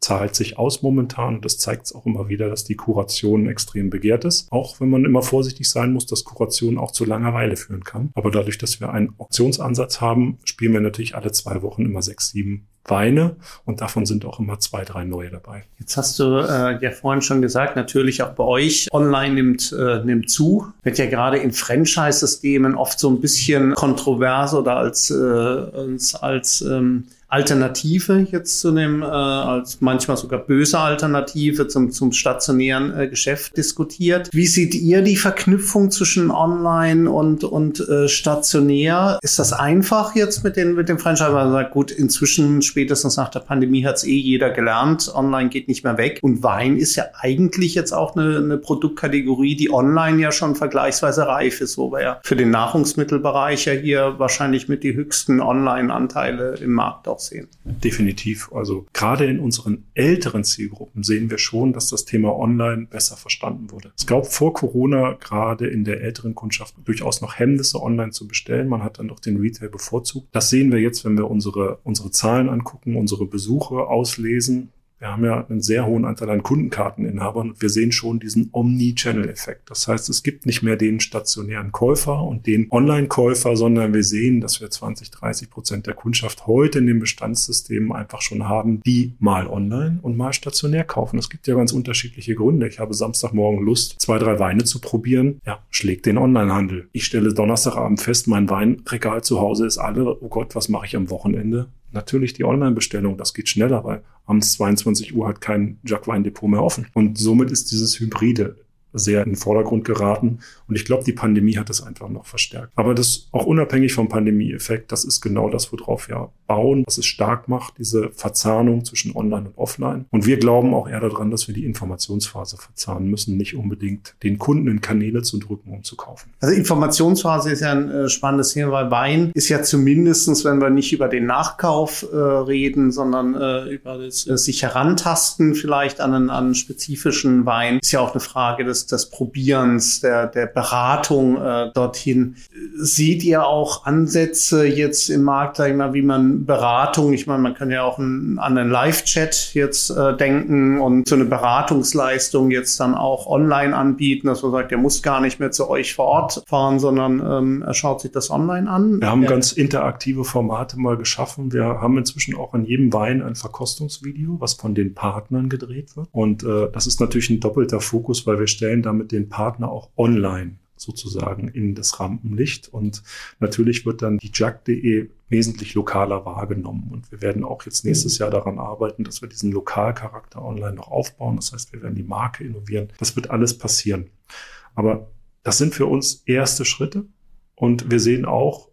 zahlt sich aus momentan. Das zeigt es auch immer wieder, dass die Kuration extrem begehrt ist. Auch wenn man immer vorsichtig sein muss, dass Kuration auch zu Langeweile führen kann. Aber dadurch, dass wir einen Auktionsansatz haben, spielen wir natürlich alle zwei Wochen immer sechs, sieben Weine und davon sind auch immer zwei, drei neue dabei. Jetzt hast du äh, ja vorhin schon gesagt, natürlich auch bei euch online nimmt, äh, nimmt zu. Wird ja gerade in Franchise-Systemen oft so ein bisschen kontrovers oder als, äh, als ähm, Alternative jetzt zu dem, äh, als manchmal sogar böse Alternative zum, zum stationären äh, Geschäft diskutiert. Wie seht ihr die Verknüpfung zwischen Online und, und äh, stationär? Ist das einfach jetzt mit den, mit dem Franchise? Sagt, gut, inzwischen spätestens nach der Pandemie hat es eh jeder gelernt. Online geht nicht mehr weg. Und Wein ist ja eigentlich jetzt auch eine, eine Produktkategorie, die online ja schon vergleichsweise reif ist, wo wir ja für den Nahrungsmittelbereich ja hier wahrscheinlich mit die höchsten Online-Anteile im Markt auch aussehen. Definitiv. Also gerade in unseren älteren Zielgruppen sehen wir schon, dass das Thema Online besser verstanden wurde. Es gab vor Corona gerade in der älteren Kundschaft durchaus noch Hemmnisse, online zu bestellen. Man hat dann doch den Retail bevorzugt. Das sehen wir jetzt, wenn wir unsere, unsere Zahlen angucken, unsere Besuche auslesen. Wir haben ja einen sehr hohen Anteil an Kundenkarteninhabern und wir sehen schon diesen Omni-Channel-Effekt. Das heißt, es gibt nicht mehr den stationären Käufer und den Online-Käufer, sondern wir sehen, dass wir 20, 30 Prozent der Kundschaft heute in den Bestandssystemen einfach schon haben, die mal online und mal stationär kaufen. Es gibt ja ganz unterschiedliche Gründe. Ich habe Samstagmorgen Lust, zwei, drei Weine zu probieren. Ja, schlägt den Online-Handel. Ich stelle Donnerstagabend fest, mein Weinregal zu Hause ist alle. Oh Gott, was mache ich am Wochenende? Natürlich die Online-Bestellung. Das geht schneller, weil abends 22 Uhr hat kein Jacqueline-Depot mehr offen. Und somit ist dieses Hybride sehr in den Vordergrund geraten. Und ich glaube, die Pandemie hat das einfach noch verstärkt. Aber das auch unabhängig vom Pandemie-Effekt, das ist genau das, worauf wir bauen, was es stark macht, diese Verzahnung zwischen Online und Offline. Und wir glauben auch eher daran, dass wir die Informationsphase verzahnen müssen, nicht unbedingt den Kunden in Kanäle zu drücken, um zu kaufen. Also Informationsphase ist ja ein äh, spannendes Thema, weil Wein ist ja zumindestens, wenn wir nicht über den Nachkauf äh, reden, sondern äh, über das äh, sich herantasten vielleicht an einen, an einen spezifischen Wein, ist ja auch eine Frage des, des Probierens, der, der Beratung äh, dorthin. Seht ihr auch Ansätze jetzt im Markt, sag ich mal, wie man Beratung, ich meine, man kann ja auch an einen Live-Chat jetzt äh, denken und so eine Beratungsleistung jetzt dann auch online anbieten, dass man sagt, der muss gar nicht mehr zu euch vor Ort fahren, sondern ähm, er schaut sich das online an. Wir haben ja. ganz interaktive Formate mal geschaffen. Wir haben inzwischen auch an jedem Wein ein Verkostungsvideo, was von den Partnern gedreht wird. Und äh, das ist natürlich ein doppelter Fokus, weil wir stellen damit den Partner auch online sozusagen in das Rampenlicht. Und natürlich wird dann die jack.de wesentlich lokaler wahrgenommen. Und wir werden auch jetzt nächstes Jahr daran arbeiten, dass wir diesen Lokalcharakter online noch aufbauen. Das heißt, wir werden die Marke innovieren. Das wird alles passieren. Aber das sind für uns erste Schritte. Und wir sehen auch,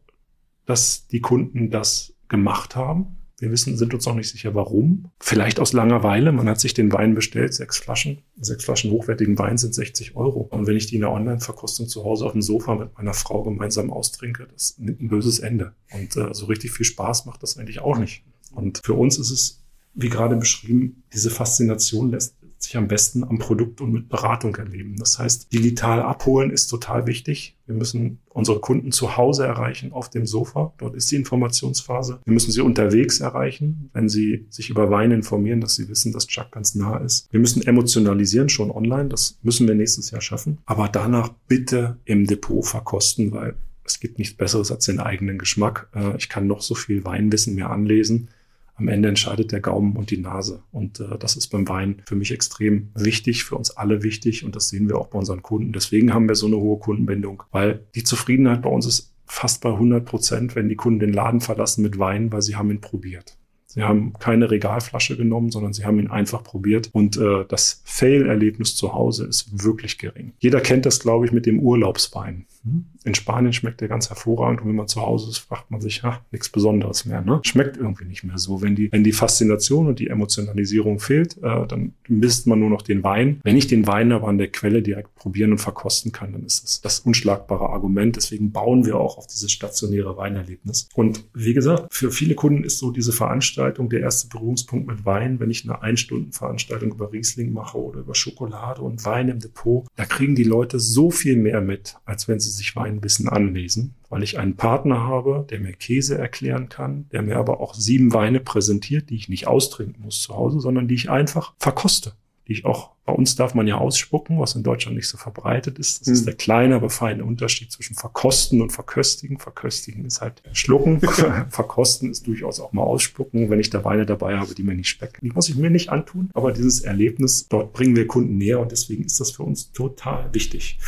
dass die Kunden das gemacht haben. Wir wissen, sind uns noch nicht sicher, warum. Vielleicht aus Langeweile. Man hat sich den Wein bestellt, sechs Flaschen. Sechs Flaschen hochwertigen Wein sind 60 Euro. Und wenn ich die in der Online-Verkostung zu Hause auf dem Sofa mit meiner Frau gemeinsam austrinke, das nimmt ein böses Ende. Und äh, so richtig viel Spaß macht das eigentlich auch nicht. Und für uns ist es, wie gerade beschrieben, diese Faszination lässt sich am besten am Produkt und mit Beratung erleben. Das heißt, digital abholen ist total wichtig. Wir müssen unsere Kunden zu Hause erreichen, auf dem Sofa. Dort ist die Informationsphase. Wir müssen sie unterwegs erreichen, wenn sie sich über Wein informieren, dass sie wissen, dass Chuck ganz nah ist. Wir müssen emotionalisieren, schon online. Das müssen wir nächstes Jahr schaffen. Aber danach bitte im Depot verkosten, weil es gibt nichts Besseres als den eigenen Geschmack. Äh, ich kann noch so viel Weinwissen mir anlesen am Ende entscheidet der Gaumen und die Nase. Und äh, das ist beim Wein für mich extrem wichtig, für uns alle wichtig. Und das sehen wir auch bei unseren Kunden. Deswegen haben wir so eine hohe Kundenbindung, weil die Zufriedenheit bei uns ist fast bei 100 Prozent, wenn die Kunden den Laden verlassen mit Wein, weil sie haben ihn probiert. Sie haben keine Regalflasche genommen, sondern sie haben ihn einfach probiert. Und äh, das Fail-Erlebnis zu Hause ist wirklich gering. Jeder kennt das, glaube ich, mit dem Urlaubswein. Hm? In Spanien schmeckt der ganz hervorragend und wenn man zu Hause ist, fragt man sich, ach, nichts Besonderes mehr. Ne? Schmeckt irgendwie nicht mehr so. Wenn die, wenn die Faszination und die Emotionalisierung fehlt, äh, dann misst man nur noch den Wein. Wenn ich den Wein aber an der Quelle direkt probieren und verkosten kann, dann ist das das unschlagbare Argument. Deswegen bauen wir auch auf dieses stationäre Weinerlebnis. Und wie gesagt, für viele Kunden ist so diese Veranstaltung der erste Berührungspunkt mit Wein. Wenn ich eine Ein-Stunden-Veranstaltung über Riesling mache oder über Schokolade und Wein im Depot, da kriegen die Leute so viel mehr mit, als wenn sie sich Weinwissen anlesen, weil ich einen Partner habe, der mir Käse erklären kann, der mir aber auch sieben Weine präsentiert, die ich nicht austrinken muss zu Hause, sondern die ich einfach verkoste die ich auch, bei uns darf man ja ausspucken, was in Deutschland nicht so verbreitet ist. Das mhm. ist der kleine, aber feine Unterschied zwischen verkosten und verköstigen. Verköstigen ist halt schlucken. <laughs> verkosten ist durchaus auch mal ausspucken, wenn ich da Weine dabei habe, die mir nicht schmecken. Die muss ich mir nicht antun, aber dieses Erlebnis, dort bringen wir Kunden näher und deswegen ist das für uns total wichtig.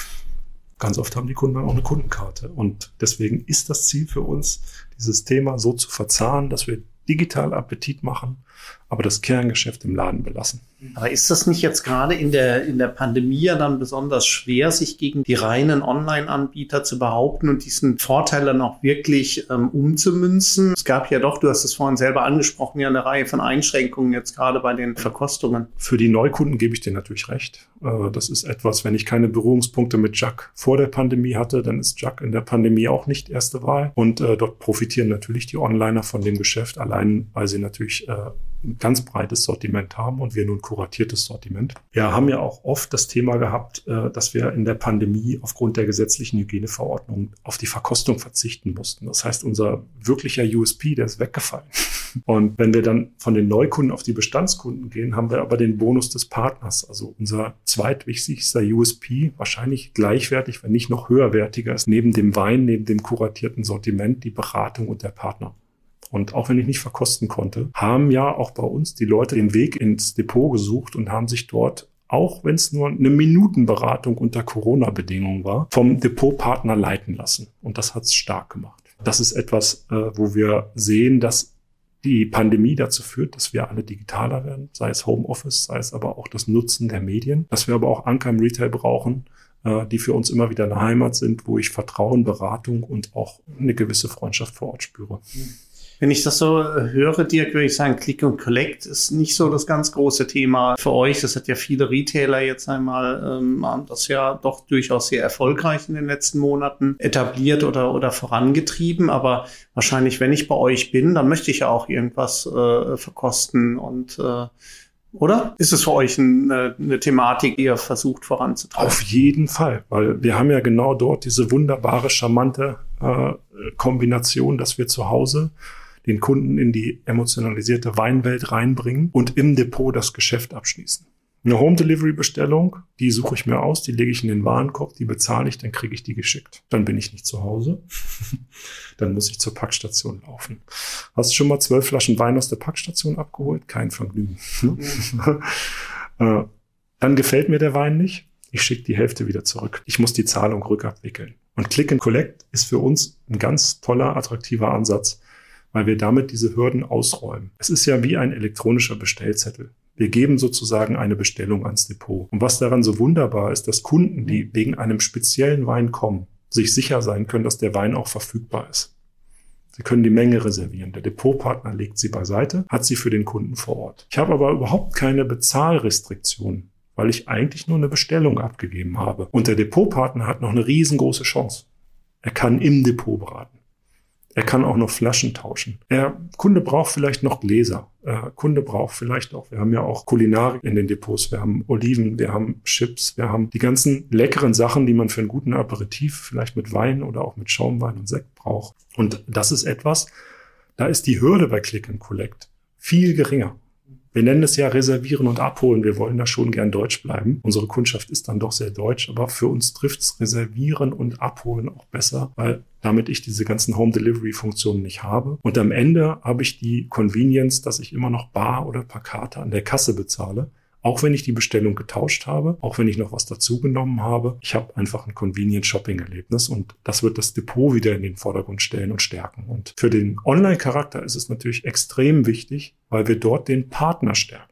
Ganz oft haben die Kunden dann auch eine Kundenkarte. Und deswegen ist das Ziel für uns, dieses Thema so zu verzahnen, dass wir digital Appetit machen, aber das Kerngeschäft im Laden belassen. Aber ist das nicht jetzt gerade in der, in der Pandemie ja dann besonders schwer, sich gegen die reinen Online-Anbieter zu behaupten und diesen Vorteil dann auch wirklich ähm, umzumünzen? Es gab ja doch, du hast es vorhin selber angesprochen, ja eine Reihe von Einschränkungen jetzt gerade bei den Verkostungen. Für die Neukunden gebe ich dir natürlich recht. Äh, das ist etwas, wenn ich keine Berührungspunkte mit Jack vor der Pandemie hatte, dann ist Jack in der Pandemie auch nicht erste Wahl. Und äh, dort profitieren natürlich die Onliner von dem Geschäft, allein weil sie natürlich äh, ein ganz breites Sortiment haben und wir nun kuratiertes Sortiment. Wir haben ja auch oft das Thema gehabt, äh, dass wir in der Pandemie aufgrund der gesetzlichen Hygieneverordnung auf die Verkostung verzichten mussten. Das heißt, unser wirklicher USP, der ist weggefallen. <laughs> Und wenn wir dann von den Neukunden auf die Bestandskunden gehen, haben wir aber den Bonus des Partners. Also unser zweitwichtigster USP, wahrscheinlich gleichwertig, wenn nicht noch höherwertiger ist, neben dem Wein, neben dem kuratierten Sortiment, die Beratung und der Partner. Und auch wenn ich nicht verkosten konnte, haben ja auch bei uns die Leute den Weg ins Depot gesucht und haben sich dort auch wenn es nur eine Minutenberatung unter Corona-Bedingungen war, vom Depotpartner leiten lassen. Und das hat es stark gemacht. Das ist etwas, äh, wo wir sehen, dass die Pandemie dazu führt, dass wir alle digitaler werden, sei es Homeoffice, sei es aber auch das Nutzen der Medien, dass wir aber auch Anker im Retail brauchen, äh, die für uns immer wieder eine Heimat sind, wo ich Vertrauen, Beratung und auch eine gewisse Freundschaft vor Ort spüre. Mhm. Wenn ich das so äh, höre, Dirk, würde ich sagen, Click und Collect ist nicht so das ganz große Thema für euch. Das hat ja viele Retailer jetzt einmal, ähm, haben das ja doch durchaus sehr erfolgreich in den letzten Monaten etabliert oder, oder vorangetrieben. Aber wahrscheinlich, wenn ich bei euch bin, dann möchte ich ja auch irgendwas äh, verkosten und äh, oder? Ist es für euch eine, eine, Thematik, die ihr versucht voranzutreiben? Auf jeden Fall, weil wir haben ja genau dort diese wunderbare, charmante äh, Kombination, dass wir zu Hause den Kunden in die emotionalisierte Weinwelt reinbringen und im Depot das Geschäft abschließen. Eine Home Delivery Bestellung, die suche ich mir aus, die lege ich in den Warenkorb, die bezahle ich, dann kriege ich die geschickt. Dann bin ich nicht zu Hause. <laughs> dann muss ich zur Packstation laufen. Hast du schon mal zwölf Flaschen Wein aus der Packstation abgeholt? Kein Vergnügen. <laughs> Äh, dann gefällt mir der Wein nicht. Ich schicke die Hälfte wieder zurück. Ich muss die Zahlung rückabwickeln. Und Click and Collect ist für uns ein ganz toller, attraktiver Ansatz, weil wir damit diese Hürden ausräumen. Es ist ja wie ein elektronischer Bestellzettel. Wir geben sozusagen eine Bestellung ans Depot. Und was daran so wunderbar ist, dass Kunden, die wegen einem speziellen Wein kommen, sich sicher sein können, dass der Wein auch verfügbar ist. Sie können die Menge reservieren. Der Depotpartner legt sie beiseite, hat sie für den Kunden vor Ort. Ich habe aber überhaupt keine Bezahlrestriktionen, weil ich eigentlich nur eine Bestellung abgegeben habe. Und der Depotpartner hat noch eine riesengroße Chance. Er kann im Depot beraten. Er kann auch noch Flaschen tauschen. Der Kunde braucht vielleicht noch Gläser. Der Kunde braucht vielleicht auch, wir haben ja auch Kulinarik in den Depots. Wir haben Oliven, wir haben Chips, wir haben die ganzen leckeren Sachen, die man für einen guten Aperitif vielleicht mit Wein oder auch mit Schaumwein und Sekt braucht. Und das ist etwas, da ist die Hürde bei Click and Collect viel geringer. Wir nennen es ja reservieren und abholen. Wir wollen da schon gern deutsch bleiben. Unsere Kundschaft ist dann doch sehr deutsch, aber für uns trifft's reservieren und abholen auch besser, weil damit ich diese ganzen Home Delivery Funktionen nicht habe. Und am Ende habe ich die Convenience, dass ich immer noch bar oder per Karte an der Kasse bezahle auch wenn ich die Bestellung getauscht habe, auch wenn ich noch was dazugenommen habe, ich habe einfach ein Convenient Shopping Erlebnis und das wird das Depot wieder in den Vordergrund stellen und stärken. Und für den Online-Charakter ist es natürlich extrem wichtig, weil wir dort den Partner stärken.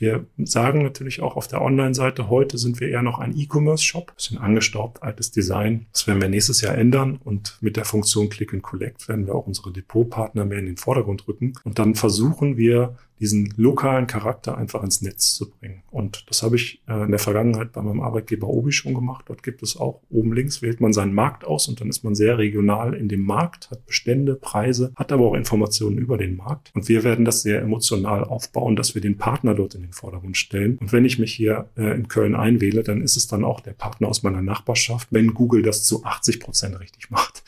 Wir sagen natürlich auch auf der Online-Seite, heute sind wir eher noch ein E-Commerce-Shop. Bisschen angestaubt, altes Design. Das werden wir nächstes Jahr ändern und mit der Funktion Click and Collect werden wir auch unsere Depotpartner mehr in den Vordergrund rücken. Und dann versuchen wir, diesen lokalen Charakter einfach ins Netz zu bringen. Und das habe ich äh, in der Vergangenheit bei meinem Arbeitgeber Obi schon gemacht. Dort gibt es auch oben links wählt man seinen Markt aus und dann ist man sehr regional in dem Markt, hat Bestände, Preise, hat aber auch Informationen über den Markt. Und wir werden das sehr emotional aufbauen, dass wir den Partner dort in den Vordergrund stellen. Und wenn ich mich hier äh, in Köln einwähle, dann ist es dann auch der Partner aus meiner Nachbarschaft, wenn Google das zu 80 Prozent richtig macht.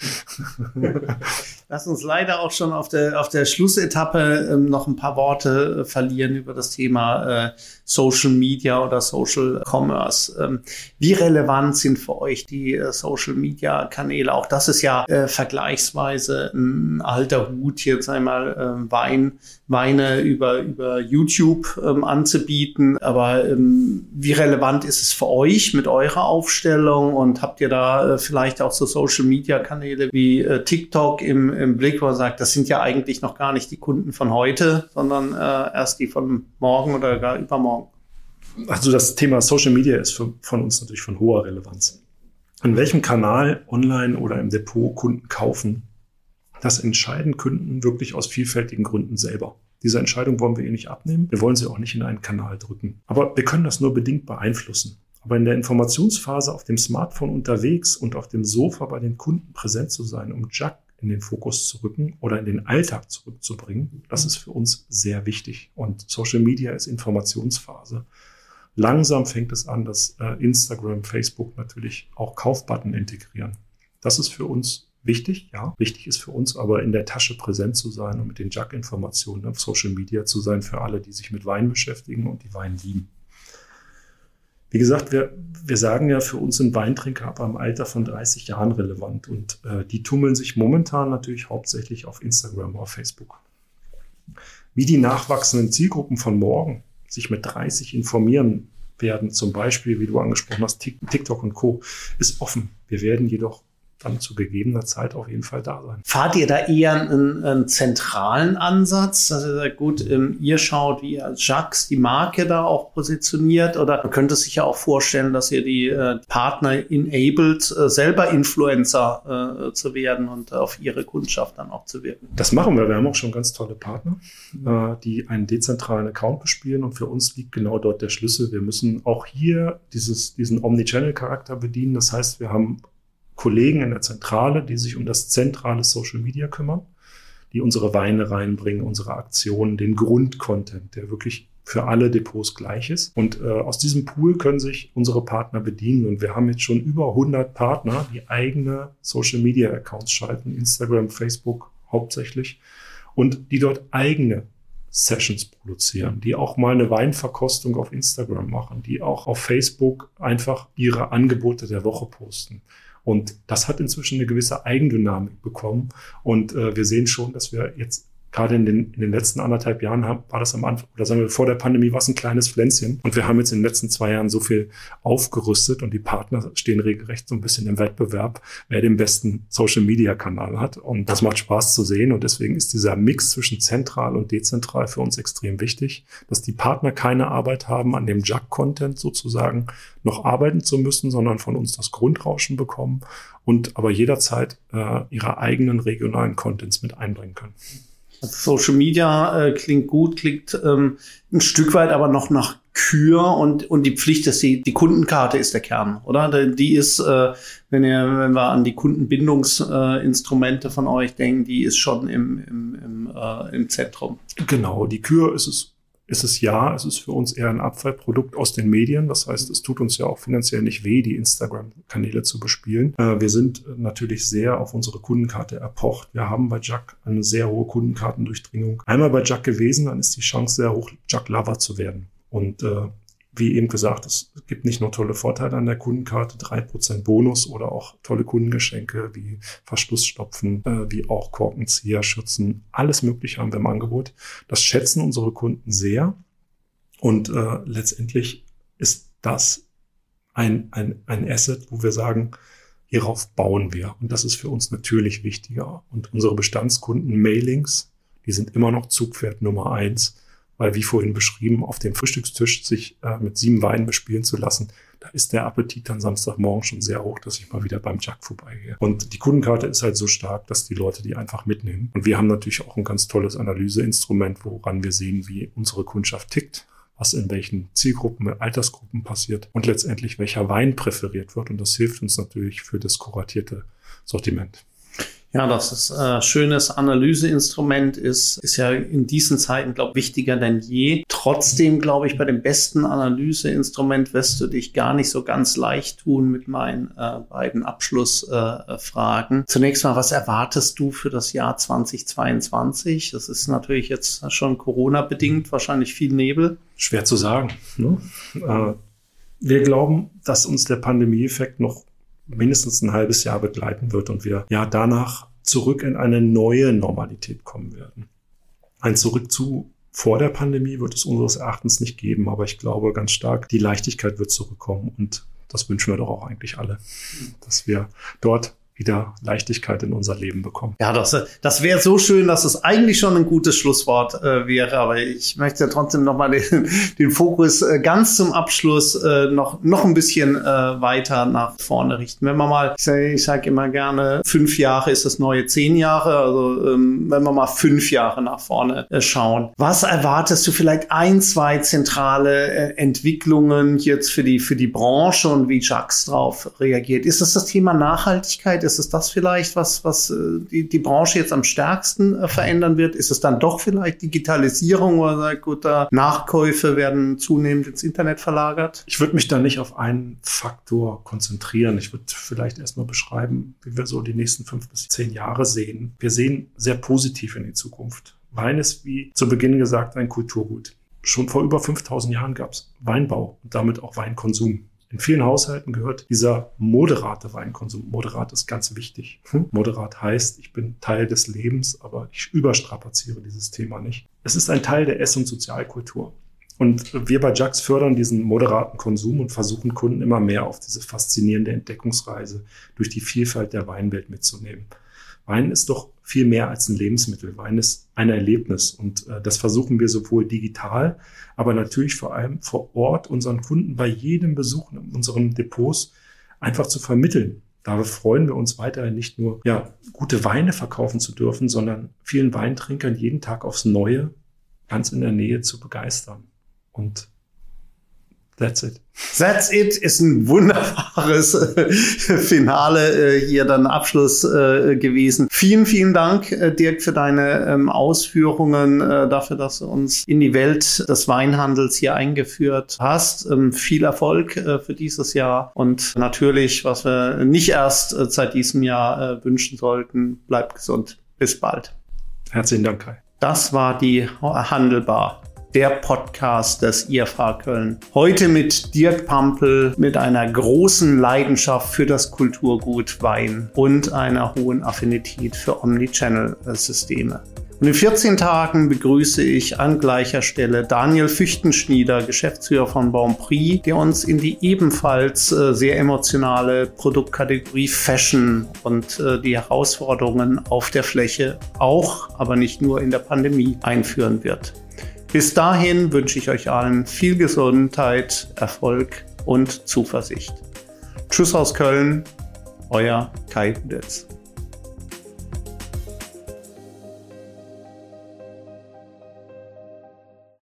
<laughs> Lass uns leider auch schon auf der, auf der Schlussetappe ähm, noch ein paar Worte äh, verlieren über das Thema äh, Social Media oder Social Commerce. Ähm, wie relevant sind für euch die äh, Social Media Kanäle? Auch das ist ja äh, vergleichsweise ein alter Hut, jetzt einmal äh, Wein, Weine über, über YouTube ähm, anzubieten. Aber ähm, wie relevant ist es für euch mit eurer Aufstellung und habt ihr da vielleicht auch so Social Media Kanäle wie TikTok im im Blick, wo er sagt, das sind ja eigentlich noch gar nicht die Kunden von heute, sondern äh, erst die von morgen oder gar übermorgen. Also das Thema Social Media ist für, von uns natürlich von hoher Relevanz. In welchem Kanal online oder im Depot Kunden kaufen, das entscheiden Kunden wirklich aus vielfältigen Gründen selber. Diese Entscheidung wollen wir ihr nicht abnehmen. Wir wollen sie auch nicht in einen Kanal drücken. Aber wir können das nur bedingt beeinflussen. Aber in der Informationsphase auf dem Smartphone unterwegs und auf dem Sofa bei den Kunden präsent zu sein, um Jack in den Fokus zu rücken oder in den Alltag zurückzubringen. Das ist für uns sehr wichtig. Und Social Media ist Informationsphase. Langsam fängt es an, dass äh, Instagram, Facebook natürlich auch Kaufbutton integrieren. Das ist für uns wichtig, ja. Wichtig ist für uns aber in der Tasche präsent zu sein und mit den Jug-Informationen auf Social Media zu sein für alle, die sich mit Wein beschäftigen und die Wein lieben. Wie gesagt, wir, wir sagen ja, für uns sind Weintrinker ab einem Alter von 30 Jahren relevant und äh, die tummeln sich momentan natürlich hauptsächlich auf Instagram oder Facebook. Wie die nachwachsenden Zielgruppen von morgen sich mit 30 informieren werden, zum Beispiel, wie du angesprochen hast, TikTok und Co., ist offen. Wir werden jedoch dann zu gegebener Zeit auf jeden Fall da sein. Fahrt ihr da eher einen, einen zentralen Ansatz? Dass ihr sagt, gut, ähm, ihr schaut, wie ihr als Jacques die Marke da auch positioniert oder man könnte sich ja auch vorstellen, dass ihr die äh, Partner enabled, äh, selber Influencer äh, zu werden und auf ihre Kundschaft dann auch zu wirken. Das machen wir. Wir haben auch schon ganz tolle Partner, die einen dezentralen Account bespielen und für uns liegt genau dort der Schlüssel. Wir müssen auch hier dieses, diesen Omnichannel-Charakter bedienen. Das heißt, wir haben Kollegen in der Zentrale, die sich um das zentrale Social Media kümmern, die unsere Weine reinbringen, unsere Aktionen, den Grundcontent, der wirklich für alle Depots gleich ist. Und äh, aus diesem Pool können sich unsere Partner bedienen. Und wir haben jetzt schon über 100 Partner, die eigene Social Media Accounts schalten, Instagram, Facebook hauptsächlich, und die dort eigene Sessions produzieren, die auch mal eine Weinverkostung auf Instagram machen, die auch auf Facebook einfach ihre Angebote der Woche posten. Und das hat inzwischen eine gewisse Eigendynamik bekommen. Und äh, wir sehen schon, dass wir jetzt gerade in den, in den letzten anderthalb Jahren war das am Anfang, oder sagen wir vor der Pandemie war es ein kleines Pflänzchen. Und wir haben jetzt in den letzten zwei Jahren so viel aufgerüstet und die Partner stehen regelrecht so ein bisschen im Wettbewerb, wer den besten Social Media Kanal hat. Und das macht Spaß zu sehen. Und deswegen ist dieser Mix zwischen zentral und dezentral für uns extrem wichtig, dass die Partner keine Arbeit haben, an dem Jug-Content sozusagen noch arbeiten zu müssen, sondern von uns das Grundrauschen bekommen und aber jederzeit äh, ihre eigenen regionalen Contents mit einbringen können. Social Media äh, klingt gut, klingt ähm, ein Stück weit aber noch nach Kür und, und die Pflicht, dass die, die Kundenkarte ist der Kern, oder? Die ist, äh, wenn, ihr, wenn wir an die Kundenbindungsinstrumente äh, von euch denken, die ist schon im, im, im, äh, im Zentrum. Genau, die Kür ist es ist es ja, es ist für uns eher ein Abfallprodukt aus den Medien. Das heißt, es tut uns ja auch finanziell nicht weh, die Instagram-Kanäle zu bespielen. Äh, wir sind natürlich sehr auf unsere Kundenkarte erpocht. Wir haben bei Jack eine sehr hohe Kundenkartendurchdringung. Einmal bei Jack gewesen, dann ist die Chance sehr hoch, Jack-Lover zu werden. Und äh, wie eben gesagt, es gibt nicht nur tolle Vorteile an der Kundenkarte, drei Prozent Bonus oder auch tolle Kundengeschenke wie Verschlussstopfen, äh, wie auch Korkenzieher, Schützen, alles Mögliche haben wir im Angebot. Das schätzen unsere Kunden sehr. Und äh, letztendlich ist das ein, ein, ein Asset, wo wir sagen, hierauf bauen wir. Und das ist für uns natürlich wichtiger. Und unsere Bestandskunden Mailings, die sind immer noch Zugpferd Nummer eins weil wie vorhin beschrieben, auf dem Frühstückstisch sich äh, mit sieben Weinen bespielen zu lassen, da ist der Appetit dann Samstagmorgen schon sehr hoch, dass ich mal wieder beim Jack vorbeigehe. Und die Kundenkarte ist halt so stark, dass die Leute die einfach mitnehmen. Und wir haben natürlich auch ein ganz tolles Analyseinstrument, woran wir sehen, wie unsere Kundschaft tickt was in welchen Zielgruppen, Altersgruppen passiert und letztendlich welcher Wein präferiert wird. Und das hilft uns natürlich für das kuratierte Sortiment. Ja, dass es ein äh, schönes Analyseinstrument ist, ist ja in diesen Zeiten, glaube ich, wichtiger denn je. Trotzdem, glaube ich, bei dem besten Analyseinstrument wirst du dich gar nicht so ganz leicht tun mit meinen äh, beiden Abschlussfragen. Äh, Zunächst mal, was erwartest du für das Jahr 2022? Das ist natürlich jetzt schon Corona-bedingt, wahrscheinlich viel Nebel. Schwer zu sagen. Ne? Äh, wir glauben, dass uns der Pandemieeffekt noch mindestens ein halbes Jahr begleiten wird und wir ja danach zurück in eine neue Normalität kommen werden. Ein Zurück zu vor der Pandemie wird es unseres Erachtens nicht geben, aber ich glaube ganz stark, die Leichtigkeit wird zurückkommen und das wünschen wir doch auch eigentlich alle, dass wir dort wieder Leichtigkeit in unser Leben bekommen. Ja, das, das wäre so schön, dass es eigentlich schon ein gutes Schlusswort äh, wäre, aber ich möchte trotzdem nochmal den, <laughs> den Fokus äh, ganz zum Abschluss äh, noch, noch ein bisschen äh, weiter nach vorne richten. Wenn man mal, ich sage sag immer gerne, fünf Jahre ist das neue zehn Jahre, also ähm, wenn wir mal fünf Jahre nach vorne äh, schauen. Was erwartest du vielleicht ein, zwei zentrale Entwicklungen jetzt für die, für die Branche und wie Jacques drauf reagiert? Ist das das Thema Nachhaltigkeit? Ist es das vielleicht, was, was äh, die, die Branche jetzt am stärksten äh, verändern wird? Ist es dann doch vielleicht Digitalisierung oder gut, Nachkäufe werden zunehmend ins Internet verlagert? Ich würde mich da nicht auf einen Faktor konzentrieren. Ich würde vielleicht erstmal beschreiben, wie wir so die nächsten fünf bis zehn Jahre sehen. Wir sehen sehr positiv in die Zukunft. Wein ist, wie zu Beginn gesagt, ein Kulturgut. Schon vor über 5000 Jahren gab es Weinbau und damit auch Weinkonsum. In vielen Haushalten gehört dieser moderate Weinkonsum. Moderat ist ganz wichtig. Hm? Moderat heißt, ich bin Teil des Lebens, aber ich überstrapaziere dieses Thema nicht. Es ist ein Teil der Ess- und Sozialkultur. Und wir bei Jax fördern diesen moderaten Konsum und versuchen Kunden immer mehr auf diese faszinierende Entdeckungsreise durch die Vielfalt der Weinwelt mitzunehmen. Wein ist doch viel mehr als ein Lebensmittel. Wein ist ein Erlebnis und äh, das versuchen wir sowohl digital, aber natürlich vor allem vor Ort unseren Kunden bei jedem Besuch in unseren Depots einfach zu vermitteln. Da freuen wir uns weiterhin nicht nur, ja, gute Weine verkaufen zu dürfen, sondern vielen Weintrinkern jeden Tag aufs Neue ganz in der Nähe zu begeistern. Und That's it. That's it ist ein wunderbares äh, Finale äh, hier dann Abschluss äh, gewesen. Vielen, vielen Dank, äh, Dirk, für deine ähm, Ausführungen, äh, dafür, dass du uns in die Welt des Weinhandels hier eingeführt hast. Ähm, viel Erfolg äh, für dieses Jahr und natürlich, was wir nicht erst seit diesem Jahr wünschen sollten, bleibt gesund. Bis bald. Herzlichen Dank, Kai. Das war die Handelbar der Podcast des IFH Köln. Heute mit Dirk Pampel mit einer großen Leidenschaft für das Kulturgut Wein und einer hohen Affinität für Omnichannel-Systeme. Und in 14 Tagen begrüße ich an gleicher Stelle Daniel Füchtenschnieder, Geschäftsführer von Bonprix, der uns in die ebenfalls äh, sehr emotionale Produktkategorie Fashion und äh, die Herausforderungen auf der Fläche auch, aber nicht nur in der Pandemie einführen wird. Bis dahin wünsche ich euch allen viel Gesundheit, Erfolg und Zuversicht. Tschüss aus Köln, euer Kai Hudetz.